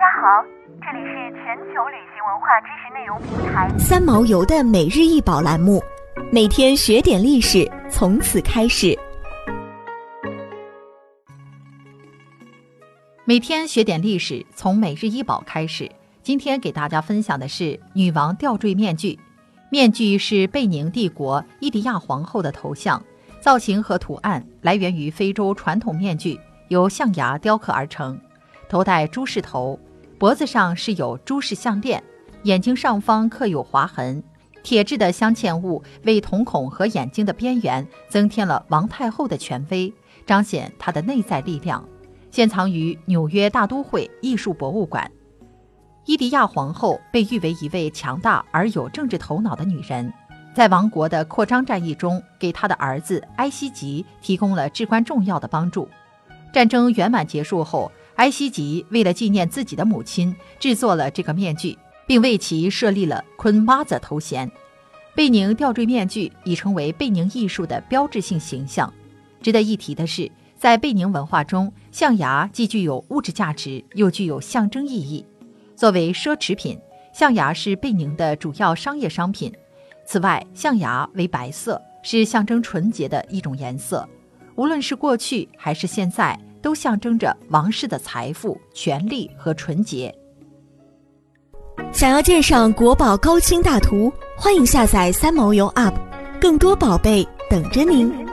家好，这里是全球旅行文化知识内容平台三毛游的每日一宝栏目，每天学点历史，从此开始。每天学点历史，从每日一宝开始。今天给大家分享的是女王吊坠面具。面具是贝宁帝国伊迪亚皇后的头像，造型和图案来源于非洲传统面具，由象牙雕刻而成。头戴猪饰头，脖子上是有珠饰项链，眼睛上方刻有划痕。铁质的镶嵌物为瞳孔和眼睛的边缘增添了王太后的权威，彰显她的内在力量。现藏于纽约大都会艺术博物馆。伊迪亚皇后被誉为一位强大而有政治头脑的女人，在王国的扩张战役中，给她的儿子埃希吉提供了至关重要的帮助。战争圆满结束后。埃希吉为了纪念自己的母亲，制作了这个面具，并为其设立了昆妈子头衔。贝宁吊坠面具已成为贝宁艺术的标志性形象。值得一提的是，在贝宁文化中，象牙既具有物质价值，又具有象征意义。作为奢侈品，象牙是贝宁的主要商业商品。此外，象牙为白色，是象征纯洁的一种颜色。无论是过去还是现在。都象征着王室的财富、权力和纯洁。想要鉴赏国宝高清大图，欢迎下载三毛游 App，更多宝贝等着您。